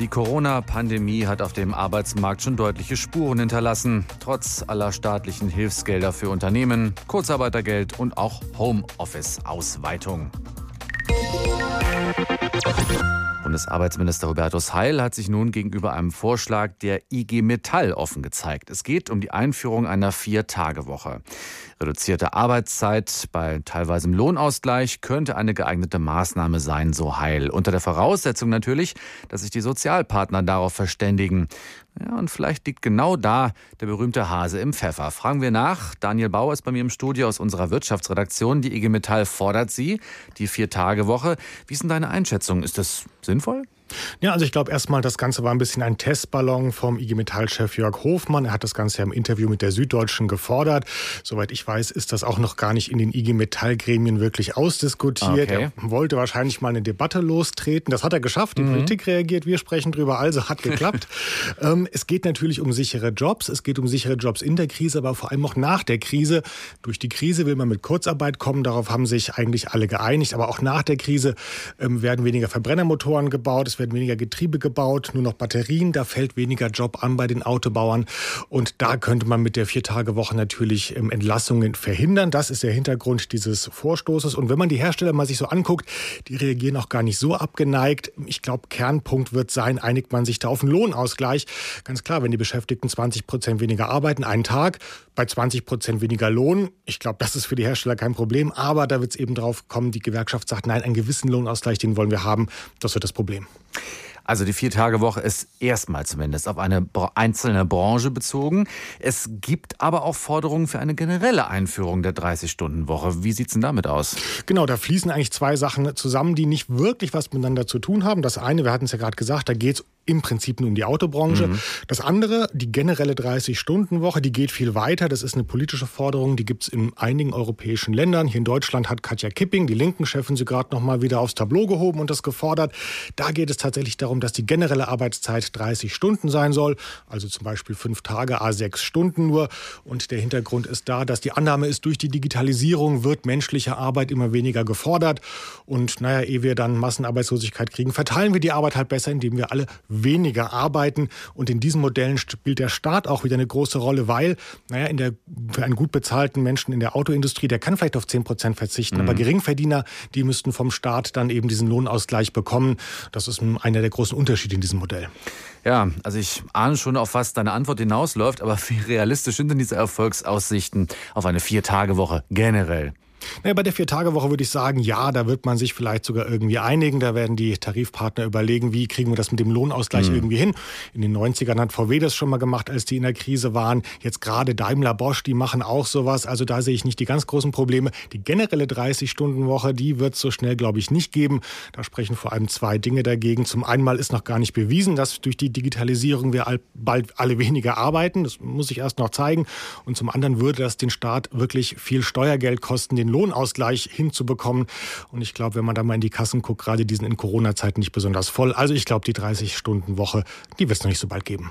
Die Corona-Pandemie hat auf dem Arbeitsmarkt schon deutliche Spuren hinterlassen. Trotz aller staatlichen Hilfsgelder für Unternehmen, Kurzarbeitergeld und auch Homeoffice-Ausweitung. Bundesarbeitsminister Hubertus Heil hat sich nun gegenüber einem Vorschlag der IG Metall offen gezeigt. Es geht um die Einführung einer Vier-Tage-Woche. Reduzierte Arbeitszeit bei teilweise Lohnausgleich könnte eine geeignete Maßnahme sein, so Heil. Unter der Voraussetzung natürlich, dass sich die Sozialpartner darauf verständigen. Ja, und vielleicht liegt genau da der berühmte Hase im Pfeffer. Fragen wir nach. Daniel Bauer ist bei mir im Studio aus unserer Wirtschaftsredaktion. Die IG Metall fordert sie, die Vier-Tage-Woche. Wie ist denn deine Einschätzung? Ist das sinnvoll? Ja, also ich glaube erstmal, das Ganze war ein bisschen ein Testballon vom IG Metall-Chef Jörg Hofmann. Er hat das Ganze ja im Interview mit der Süddeutschen gefordert. Soweit ich weiß, ist das auch noch gar nicht in den IG Metall-Gremien wirklich ausdiskutiert. Okay. Er wollte wahrscheinlich mal eine Debatte lostreten. Das hat er geschafft. Die mhm. Politik reagiert. Wir sprechen drüber. Also hat geklappt. ähm, es geht natürlich um sichere Jobs. Es geht um sichere Jobs in der Krise, aber vor allem auch nach der Krise. Durch die Krise will man mit Kurzarbeit kommen. Darauf haben sich eigentlich alle geeinigt. Aber auch nach der Krise ähm, werden weniger Verbrennermotoren gebaut. Es werden weniger Getriebe gebaut, nur noch Batterien. Da fällt weniger Job an bei den Autobauern. Und da könnte man mit der Vier-Tage-Woche natürlich ähm, Entlassungen verhindern. Das ist der Hintergrund dieses Vorstoßes. Und wenn man die Hersteller mal sich so anguckt, die reagieren auch gar nicht so abgeneigt. Ich glaube, Kernpunkt wird sein, einigt man sich da auf einen Lohnausgleich. Ganz klar, wenn die Beschäftigten 20 Prozent weniger arbeiten, einen Tag, bei 20 Prozent weniger Lohn. Ich glaube, das ist für die Hersteller kein Problem. Aber da wird es eben drauf kommen, die Gewerkschaft sagt, nein, einen gewissen Lohnausgleich, den wollen wir haben. Das wird das Problem. Also die Vier-Tage-Woche ist erstmal zumindest auf eine einzelne Branche bezogen. Es gibt aber auch Forderungen für eine generelle Einführung der 30-Stunden-Woche. Wie sieht es denn damit aus? Genau, da fließen eigentlich zwei Sachen zusammen, die nicht wirklich was miteinander zu tun haben. Das eine, wir hatten es ja gerade gesagt, da geht es im Prinzip nur um die Autobranche. Mhm. Das andere, die generelle 30-Stunden-Woche, die geht viel weiter. Das ist eine politische Forderung, die gibt es in einigen europäischen Ländern. Hier in Deutschland hat Katja Kipping, die linken Chefin, sie gerade noch mal wieder aufs Tableau gehoben und das gefordert. Da geht es tatsächlich darum, dass die generelle Arbeitszeit 30 Stunden sein soll, also zum Beispiel fünf Tage, a sechs Stunden nur. Und der Hintergrund ist da, dass die Annahme ist, durch die Digitalisierung wird menschliche Arbeit immer weniger gefordert. Und naja, ehe wir dann Massenarbeitslosigkeit kriegen, verteilen wir die Arbeit halt besser, indem wir alle weniger arbeiten. Und in diesen Modellen spielt der Staat auch wieder eine große Rolle, weil, naja, in der, für einen gut bezahlten Menschen in der Autoindustrie, der kann vielleicht auf 10 Prozent verzichten. Mhm. Aber Geringverdiener, die müssten vom Staat dann eben diesen Lohnausgleich bekommen. Das ist einer der großen Unterschiede in diesem Modell. Ja, also ich ahne schon, auf was deine Antwort hinausläuft, aber wie realistisch sind denn diese Erfolgsaussichten auf eine Vier-Tage-Woche generell? Naja, bei der Vier-Tage-Woche würde ich sagen, ja, da wird man sich vielleicht sogar irgendwie einigen. Da werden die Tarifpartner überlegen, wie kriegen wir das mit dem Lohnausgleich mhm. irgendwie hin. In den 90ern hat VW das schon mal gemacht, als die in der Krise waren. Jetzt gerade Daimler Bosch, die machen auch sowas. Also da sehe ich nicht die ganz großen Probleme. Die generelle 30-Stunden-Woche, die wird es so schnell, glaube ich, nicht geben. Da sprechen vor allem zwei Dinge dagegen. Zum einen ist noch gar nicht bewiesen, dass durch die Digitalisierung wir bald alle weniger arbeiten. Das muss ich erst noch zeigen. Und zum anderen würde das den Staat wirklich viel Steuergeld kosten, den Lohnausgleich hinzubekommen. Und ich glaube, wenn man da mal in die Kassen guckt, gerade diesen in Corona-Zeiten nicht besonders voll. Also ich glaube, die 30-Stunden-Woche, die wird es noch nicht so bald geben.